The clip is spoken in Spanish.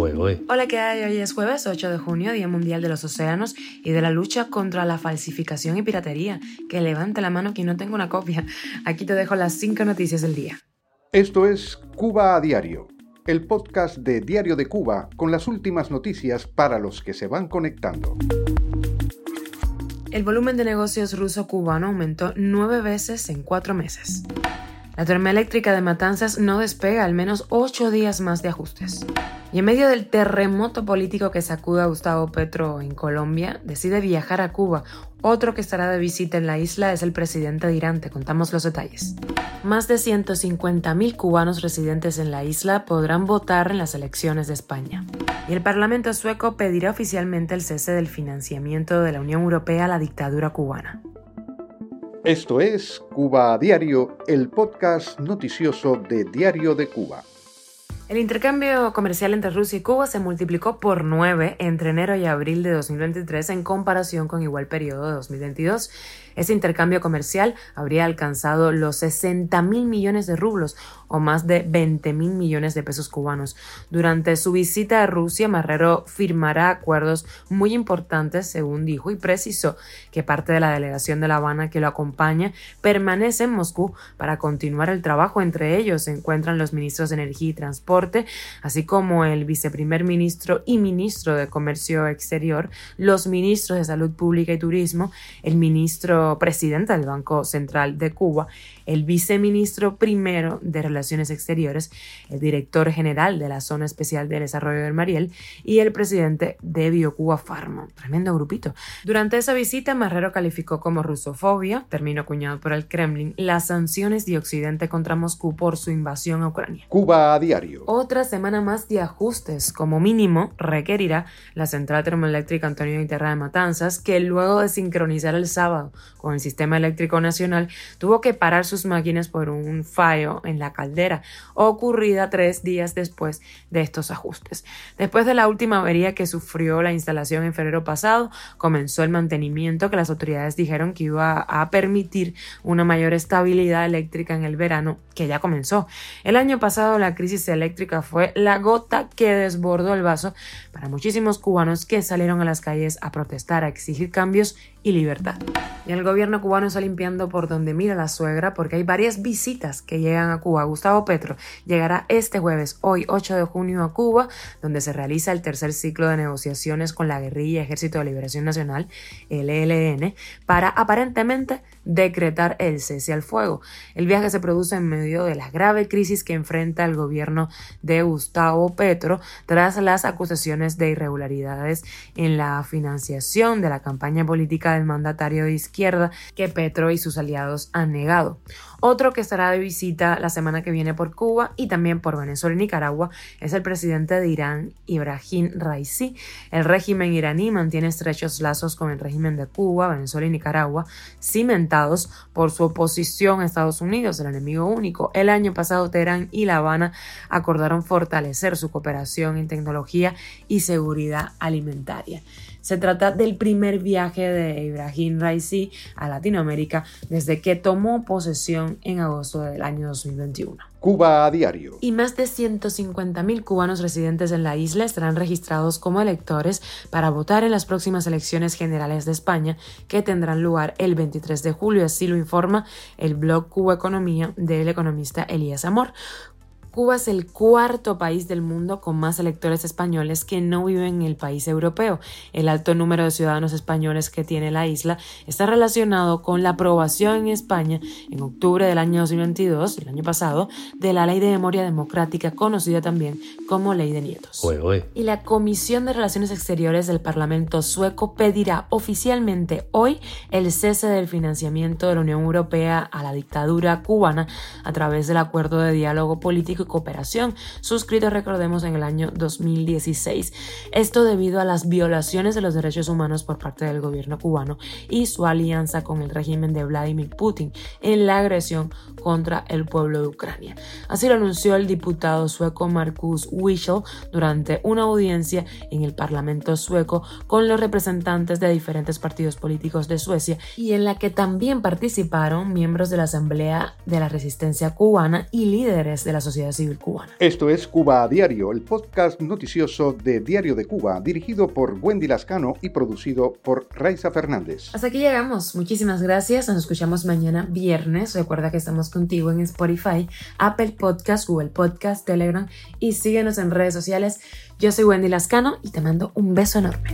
Hola, ¿qué hay? Hoy es jueves 8 de junio, Día Mundial de los Océanos y de la lucha contra la falsificación y piratería. Que levante la mano quien no tenga una copia. Aquí te dejo las 5 noticias del día. Esto es Cuba a Diario, el podcast de Diario de Cuba con las últimas noticias para los que se van conectando. El volumen de negocios ruso-cubano aumentó nueve veces en cuatro meses. La termoeléctrica de Matanzas no despega al menos ocho días más de ajustes. Y en medio del terremoto político que sacuda a Gustavo Petro en Colombia, decide viajar a Cuba. Otro que estará de visita en la isla es el presidente de Irán. Te contamos los detalles. Más de 150.000 cubanos residentes en la isla podrán votar en las elecciones de España. Y el Parlamento sueco pedirá oficialmente el cese del financiamiento de la Unión Europea a la dictadura cubana. Esto es Cuba a Diario, el podcast noticioso de Diario de Cuba. El intercambio comercial entre Rusia y Cuba se multiplicó por nueve entre enero y abril de 2023 en comparación con igual periodo de 2022. Ese intercambio comercial habría alcanzado los 60 mil millones de rublos o más de 20 mil millones de pesos cubanos. Durante su visita a Rusia, Marrero firmará acuerdos muy importantes, según dijo, y precisó que parte de la delegación de La Habana que lo acompaña permanece en Moscú para continuar el trabajo. Entre ellos se encuentran los ministros de Energía y Transporte, así como el viceprimer ministro y ministro de Comercio Exterior, los ministros de Salud Pública y Turismo, el ministro presidente del Banco Central de Cuba, el viceministro primero de Relaciones Exteriores, el director general de la Zona Especial de Desarrollo del Mariel y el presidente de BioCuba Pharma. Tremendo grupito. Durante esa visita, Marrero calificó como rusofobia, término acuñado por el Kremlin, las sanciones de Occidente contra Moscú por su invasión a Ucrania. Cuba a diario. Otra semana más de ajustes, como mínimo, requerirá la central termoeléctrica Antonio Interra de Matanzas, que luego de sincronizar el sábado con el sistema eléctrico nacional, tuvo que parar sus máquinas por un fallo en la caldera, ocurrida tres días después de estos ajustes. Después de la última avería que sufrió la instalación en febrero pasado, comenzó el mantenimiento que las autoridades dijeron que iba a permitir una mayor estabilidad eléctrica en el verano, que ya comenzó. El año pasado la crisis eléctrica fue la gota que desbordó el vaso para muchísimos cubanos que salieron a las calles a protestar, a exigir cambios y libertad. Gobierno cubano está limpiando por donde mira la suegra porque hay varias visitas que llegan a Cuba. Gustavo Petro llegará este jueves, hoy 8 de junio, a Cuba, donde se realiza el tercer ciclo de negociaciones con la guerrilla Ejército de Liberación Nacional, el ELN, para aparentemente decretar el cese al fuego. El viaje se produce en medio de la grave crisis que enfrenta el gobierno de Gustavo Petro tras las acusaciones de irregularidades en la financiación de la campaña política del mandatario de izquierda que Petro y sus aliados han negado. Otro que estará de visita la semana que viene por Cuba y también por Venezuela y Nicaragua es el presidente de Irán, Ibrahim Raisi. El régimen iraní mantiene estrechos lazos con el régimen de Cuba, Venezuela y Nicaragua, cimentados por su oposición a Estados Unidos, el enemigo único. El año pasado Teherán y La Habana acordaron fortalecer su cooperación en tecnología y seguridad alimentaria. Se trata del primer viaje de Ibrahim Raisi a Latinoamérica desde que tomó posesión en agosto del año 2021. Cuba a diario. Y más de 150.000 cubanos residentes en la isla estarán registrados como electores para votar en las próximas elecciones generales de España que tendrán lugar el 23 de julio, así lo informa el blog Cuba Economía del economista Elías Amor. Cuba es el cuarto país del mundo con más electores españoles que no viven en el país europeo. El alto número de ciudadanos españoles que tiene la isla está relacionado con la aprobación en España en octubre del año 2022, el año pasado, de la Ley de Memoria Democrática, conocida también como Ley de Nietos. Y la Comisión de Relaciones Exteriores del Parlamento sueco pedirá oficialmente hoy el cese del financiamiento de la Unión Europea a la dictadura cubana a través del acuerdo de diálogo político y cooperación, suscrito, recordemos, en el año 2016. Esto debido a las violaciones de los derechos humanos por parte del gobierno cubano y su alianza con el régimen de Vladimir Putin en la agresión contra el pueblo de Ucrania. Así lo anunció el diputado sueco Markus Wischel durante una audiencia en el Parlamento sueco con los representantes de diferentes partidos políticos de Suecia y en la que también participaron miembros de la Asamblea de la Resistencia Cubana y líderes de la sociedad sociedad civil cubana. Esto es Cuba a Diario, el podcast noticioso de Diario de Cuba, dirigido por Wendy Lascano y producido por Raiza Fernández. Hasta aquí llegamos. Muchísimas gracias. Nos escuchamos mañana viernes. Recuerda que estamos contigo en Spotify, Apple Podcast, Google Podcast, Telegram y síguenos en redes sociales. Yo soy Wendy Lascano y te mando un beso enorme.